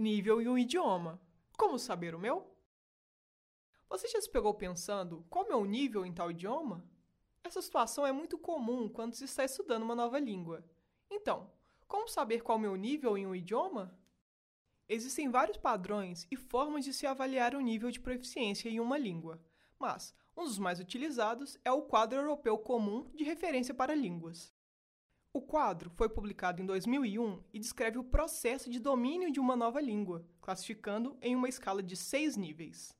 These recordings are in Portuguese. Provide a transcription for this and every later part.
nível em um idioma. Como saber o meu? Você já se pegou pensando qual é o meu nível em tal idioma? Essa situação é muito comum quando se está estudando uma nova língua. Então, como saber qual é o meu nível em um idioma? Existem vários padrões e formas de se avaliar o nível de proficiência em uma língua, mas um dos mais utilizados é o Quadro Europeu Comum de Referência para Línguas. O quadro foi publicado em 2001 e descreve o processo de domínio de uma nova língua, classificando em uma escala de seis níveis.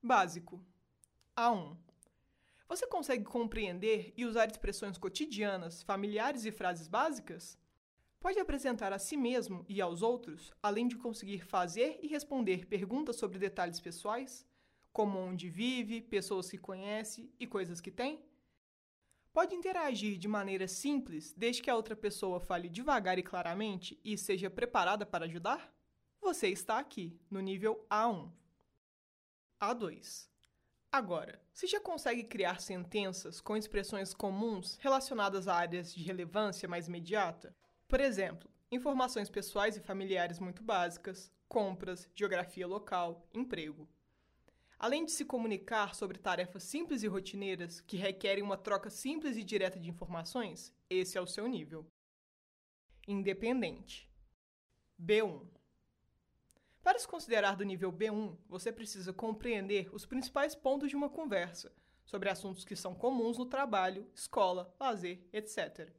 Básico A1 Você consegue compreender e usar expressões cotidianas, familiares e frases básicas? Pode apresentar a si mesmo e aos outros, além de conseguir fazer e responder perguntas sobre detalhes pessoais, como onde vive, pessoas que conhece e coisas que tem? Pode interagir de maneira simples, desde que a outra pessoa fale devagar e claramente e esteja preparada para ajudar? Você está aqui, no nível A1. A2. Agora, se já consegue criar sentenças com expressões comuns relacionadas a áreas de relevância mais imediata, por exemplo, informações pessoais e familiares muito básicas, compras, geografia local, emprego. Além de se comunicar sobre tarefas simples e rotineiras que requerem uma troca simples e direta de informações, esse é o seu nível. Independente. B1. Para se considerar do nível B1, você precisa compreender os principais pontos de uma conversa sobre assuntos que são comuns no trabalho, escola, lazer, etc.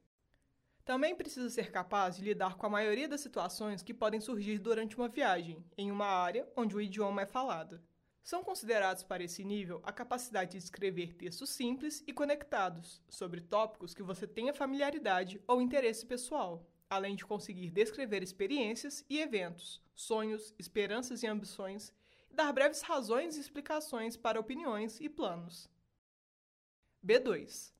Também precisa ser capaz de lidar com a maioria das situações que podem surgir durante uma viagem, em uma área onde o idioma é falado. São considerados para esse nível a capacidade de escrever textos simples e conectados sobre tópicos que você tenha familiaridade ou interesse pessoal, além de conseguir descrever experiências e eventos, sonhos, esperanças e ambições, e dar breves razões e explicações para opiniões e planos. B2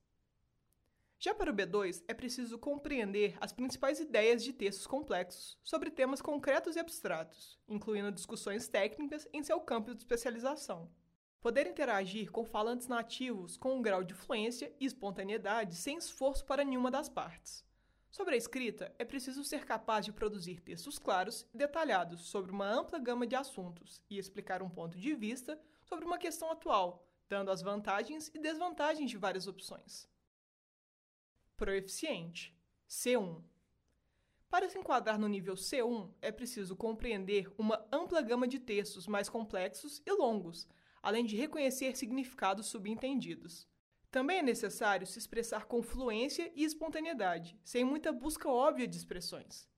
já para o B2, é preciso compreender as principais ideias de textos complexos sobre temas concretos e abstratos, incluindo discussões técnicas em seu campo de especialização. Poder interagir com falantes nativos com um grau de fluência e espontaneidade sem esforço para nenhuma das partes. Sobre a escrita, é preciso ser capaz de produzir textos claros e detalhados sobre uma ampla gama de assuntos e explicar um ponto de vista sobre uma questão atual, dando as vantagens e desvantagens de várias opções. Proeficiente C1. Para se enquadrar no nível C1, é preciso compreender uma ampla gama de textos mais complexos e longos, além de reconhecer significados subentendidos. Também é necessário se expressar com fluência e espontaneidade, sem muita busca óbvia de expressões.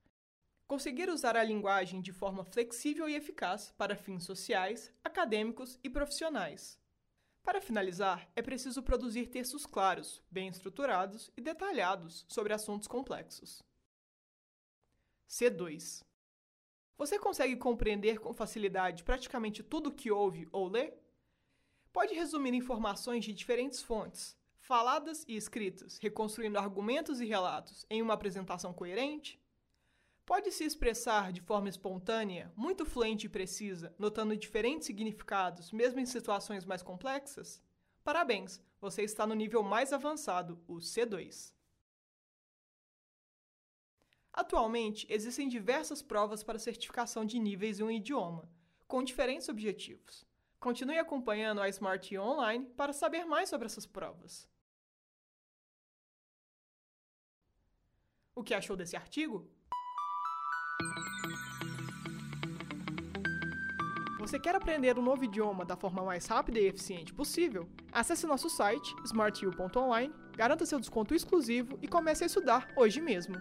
Conseguir usar a linguagem de forma flexível e eficaz para fins sociais, acadêmicos e profissionais. Para finalizar, é preciso produzir textos claros, bem estruturados e detalhados sobre assuntos complexos. C2. Você consegue compreender com facilidade praticamente tudo o que ouve ou lê? Pode resumir informações de diferentes fontes, faladas e escritas, reconstruindo argumentos e relatos em uma apresentação coerente? Pode se expressar de forma espontânea, muito fluente e precisa, notando diferentes significados, mesmo em situações mais complexas? Parabéns, você está no nível mais avançado, o C2. Atualmente, existem diversas provas para certificação de níveis em um idioma, com diferentes objetivos. Continue acompanhando a Smart Online para saber mais sobre essas provas. O que achou desse artigo? Você quer aprender um novo idioma da forma mais rápida e eficiente possível? Acesse nosso site smartu.online, garanta seu desconto exclusivo e comece a estudar hoje mesmo.